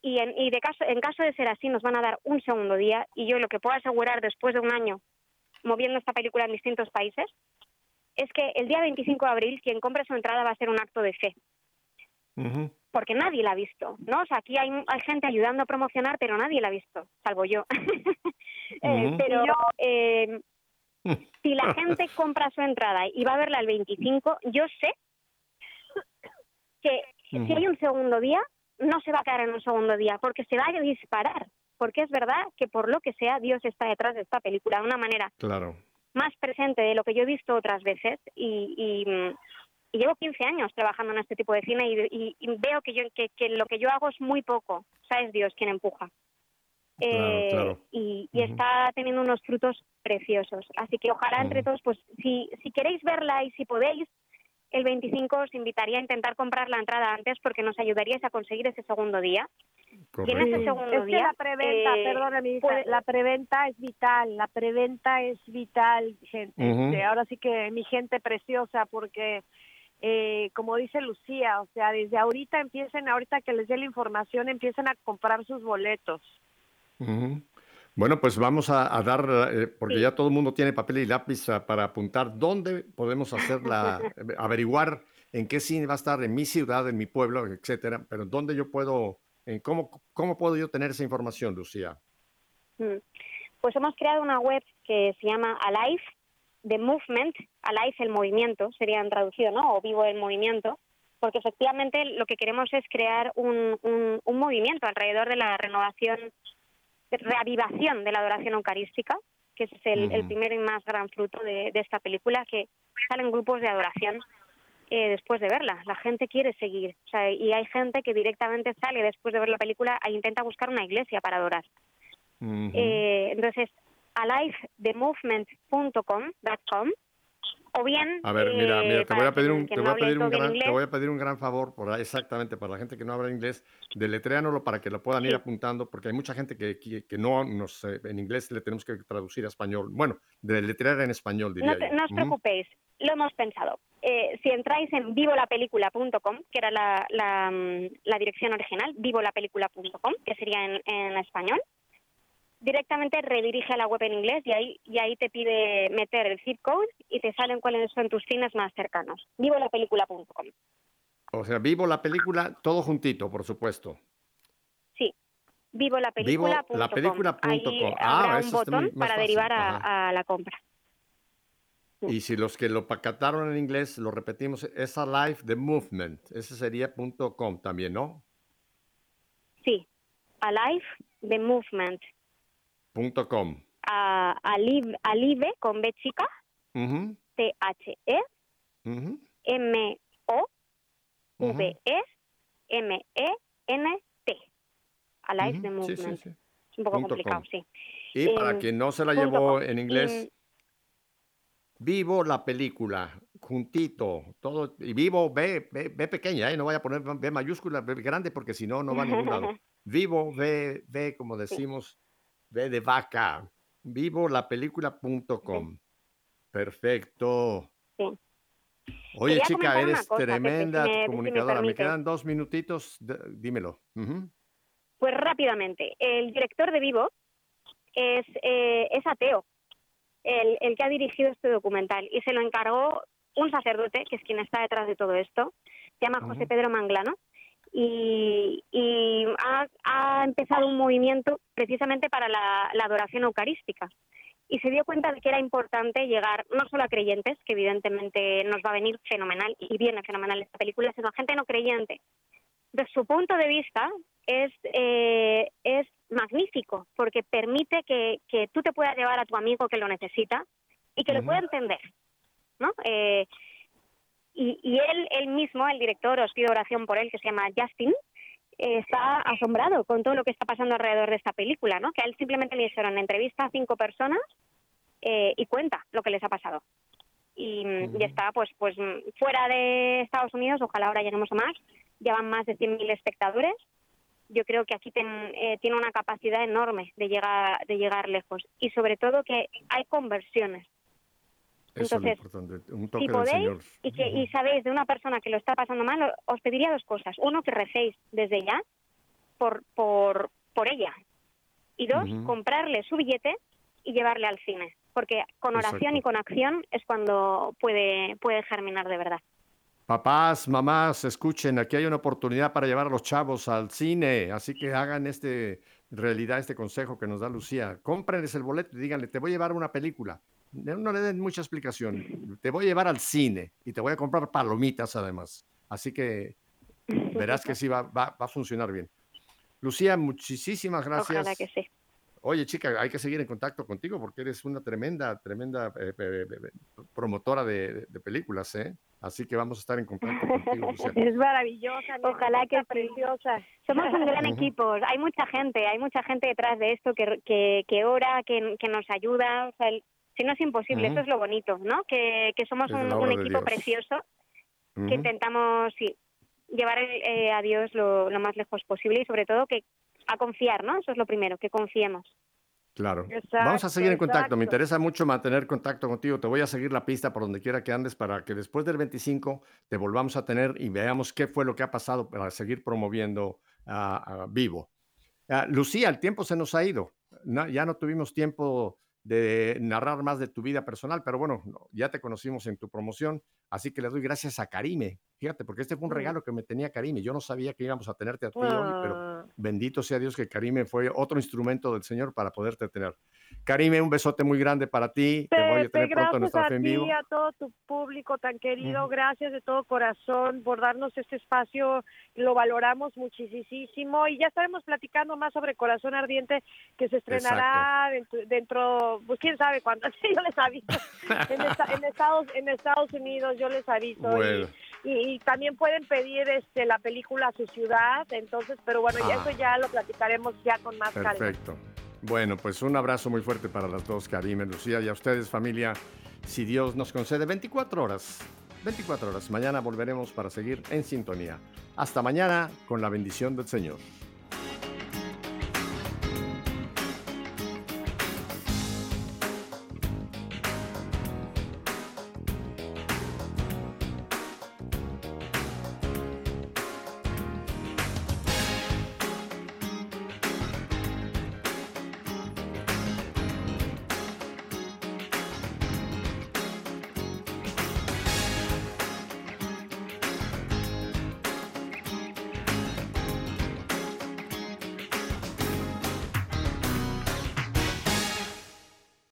S8: y, en, y de caso, en caso de ser así nos van a dar un segundo día y yo lo que puedo asegurar después de un año moviendo esta película en distintos países es que el día 25 de abril quien compre su entrada va a ser un acto de fe porque nadie la ha visto, ¿no? O sea, aquí hay, hay gente ayudando a promocionar, pero nadie la ha visto, salvo yo. Eh, pero eh, si la gente compra su entrada y va a verla el 25, yo sé que si hay un segundo día, no se va a quedar en un segundo día, porque se va a disparar. Porque es verdad que por lo que sea, Dios está detrás de esta película de una manera
S1: Claro.
S8: más presente de lo que yo he visto otras veces y, y, mm, y llevo 15 años trabajando en este tipo de cine y, y- y veo que, yo, que, que lo que yo hago es muy poco. O sea, es Dios quien empuja.
S9: Claro,
S8: Eh,
S9: claro.
S8: Y, y está teniendo unos frutos preciosos. Así que ojalá entre todos, pues si, si queréis verla y si podéis, el 25 os invitaría a intentar comprar la entrada antes porque nos ayudaríais a conseguir ese segundo día. Y en ese segundo
S3: es que
S8: día...
S3: la preventa,
S8: eh,
S3: perdona, mi hija,
S8: puede-
S3: la preventa es vital, la preventa es vital, gente. Ahora sí que mi gente preciosa, porque eh, como dice Lucía, o sea, desde ahorita empiecen, ahorita que les dé la información, empiecen a comprar sus boletos.
S1: Bueno, pues vamos a, a dar, eh, porque ya todo el mundo tiene papel y lápiz ah, para apuntar dónde podemos hacer la, eh, averiguar en qué cine va a estar en mi ciudad, en mi pueblo, etcétera, pero dónde yo puedo, en cómo, cómo puedo yo tener esa información, Lucía.
S8: Pues hemos creado una web que se llama Alive, The Movement, Alive el movimiento, sería en traducido, ¿no? O vivo el movimiento, porque efectivamente lo que queremos es crear un, un, un movimiento alrededor de la renovación, de reavivación de la adoración eucarística, que es el, el primer y más gran fruto de, de esta película, que salen grupos de adoración eh, después de verla. La gente quiere seguir, o sea, y hay gente que directamente sale después de ver la película e intenta buscar una iglesia para adorar. Eh, entonces, alivethemovement.com o bien
S1: A ver, mira,
S8: eh,
S1: mira, te
S8: para
S1: voy a pedir un, te voy a pedir un gran, te voy a pedir un gran favor, por, exactamente, para la gente que no habla inglés, deletréanoslo para que lo puedan ir apuntando, porque hay mucha gente que, que, que no, nos, eh, en inglés le tenemos que traducir a español. Bueno, deletrear en español, diría
S8: no, te-
S1: yo.
S8: no os preocupéis, lo hemos pensado. Eh, si entráis en vivolapelícula.com, que era la, la, mm, la dirección original, vivolapelícula.com, que sería en, en español, directamente redirige a la web en inglés y ahí, y ahí te pide meter el zip code y te salen cuáles son tus cines más cercanos. Vivolapelícula.com.
S1: O sea, vivo la película, todo juntito, por supuesto.
S8: Sí, vivolapelícula.com.
S1: Vivolapelícula.com.
S8: Ahí
S1: Ah,
S8: habrá
S1: eso
S8: un botón para
S1: fácil.
S8: derivar a, a la compra.
S1: Y si los que lo pacataron en inglés, lo repetimos, es Alive the Movement. Ese sería punto .com también, ¿no?
S8: Sí, Alive the Movement.
S1: Punto .com.
S8: A, alive, alive con B chica,
S1: Ujú,
S8: T-H-E,
S1: ujú.
S8: M-O-V-E-M-E-N-T. Alive the
S1: Ujú, sí, sí,
S8: Movement.
S1: sí.
S8: Es un poco
S1: Punto
S8: complicado,
S1: com.
S8: sí.
S1: Y para
S8: Em,
S1: quien no se la llevó
S8: com.
S1: en inglés,
S8: Em,
S1: vivo la película, juntito, todo, y vivo B, B, B pequeña, ¿eh? no vaya a poner B mayúscula, B grande, porque si no, no va a ningún lado. Vivo, V, V, como decimos, V de vaca, vivo la película.com. Perfecto.
S8: Sí.
S1: Oye,
S8: Quería
S1: chica, eres
S8: cosa,
S1: tremenda
S8: me- si me
S1: comunicadora. Me quedan dos minutitos, dímelo.
S8: Pues rápidamente, el director de Vivo es, eh, es ateo, el, el que ha dirigido este documental, y se lo encargó un sacerdote, que es quien está detrás de todo esto, se llama José. Pedro Manglano, y, y ha, ha empezado un movimiento precisamente para la, la adoración eucarística. Y se dio cuenta de que era importante llegar no solo a creyentes, que evidentemente nos va a venir fenomenal, y viene fenomenal esta película, sino a gente no creyente, de su punto de vista es, eh, es magnífico porque permite que, que tú te puedas llevar a tu amigo que lo necesita y que lo pueda entender, ¿no? Eh, y, y él, él mismo, el director, os pido oración por él, que se llama Justin, eh, está asombrado con todo lo que está pasando alrededor de esta película, ¿no? Que a él simplemente le hicieron entrevista a cinco personas eh, y cuenta lo que les ha pasado. Y, y está pues pues mm, fuera de Estados Unidos, ojalá ahora lleguemos a más, llevan más de 100.000 espectadores. Yo creo que aquí ten- eh, tiene una capacidad enorme de llegar de llegar lejos y sobre todo que hay conversiones.
S1: Eso
S8: Entonces,
S1: es lo importante, un toque
S8: Si
S1: del
S8: podéis
S1: Señor.
S8: y que y sabéis de una persona que lo está pasando mal, os pediría dos cosas. Uno, que recéis desde ya por, por, por ella. Y dos,
S1: Ujú.
S8: comprarle su billete y llevarle al cine. Porque con oración
S1: Exacto.
S8: y con acción es cuando puede, puede germinar de verdad.
S1: Papás, mamás, escuchen, aquí hay una oportunidad para llevar a los chavos al cine, así que hagan este realidad este consejo que nos da Lucía. Cómprenles el boleto y díganle, te voy a llevar a una película. No le den mucha explicación. Te voy a llevar al cine y te voy a comprar palomitas además. Así que verás que sí va, va- va a funcionar bien. Lucía, muchísimas gracias.
S8: Ojalá que sí.
S1: Oye, chica, hay que seguir en contacto contigo porque eres una tremenda, tremenda eh, eh, promotora de, de- películas, ¿eh? Así que vamos a estar en contacto contigo, Lucía.
S3: Es maravillosa,
S8: Ojalá que
S3: preciosa.
S8: Somos un gran equipo, hay mucha gente, hay mucha gente detrás de esto que, que, que ora, que, que nos ayuda. O sea, el- si no es imposible, eso es lo bonito, ¿no? Que, que somos un, equipo precioso que intentamos sí, llevar eh, a Dios lo, lo más lejos posible y sobre todo que a confiar, ¿no? Eso es lo primero, que confiemos.
S1: Claro.
S8: Exacto,
S1: Vamos a seguir en contacto. Me interesa mucho mantener contacto contigo. Te voy a seguir la pista por donde quiera que andes para que después del 25 te volvamos a tener y veamos qué fue lo que ha pasado para seguir promoviendo a Vivo. Ah, Lucía, el tiempo se nos ha ido. No- ya no tuvimos tiempo de narrar más de tu vida personal, pero bueno, no, ya te conocimos en tu promoción, así que le doy gracias a Karime. Fíjate, porque este fue un regalo que me tenía Karime. Yo no sabía que íbamos a tenerte a ti hoy, pero. Bendito sea Dios que Karime fue otro instrumento del Señor para poderte tener. Karime, un besote muy grande para ti. Te voy a
S3: Pepe,
S1: tener pronto en nuestra
S3: a
S1: fe en
S3: ti,
S1: vivo.
S3: a todo tu público tan querido, gracias de todo corazón por darnos este espacio, lo valoramos muchísimo y ya estaremos platicando más sobre Corazón Ardiente que se estrenará dentro, dentro, pues quién sabe cuándo, yo les aviso, en, esta- en Estados, en Estados Unidos yo les aviso
S1: Bueno.
S3: y, y también pueden pedir este la película a su ciudad, entonces, pero bueno, y
S1: Ah.
S3: eso ya lo platicaremos ya con más calma.
S1: Perfecto. Bueno, pues un abrazo muy fuerte para las dos, Karime, Lucía y a ustedes, familia. Si Dios nos concede 24 horas, 24 horas. Mañana volveremos para seguir en sintonía. Hasta mañana con la bendición del Señor.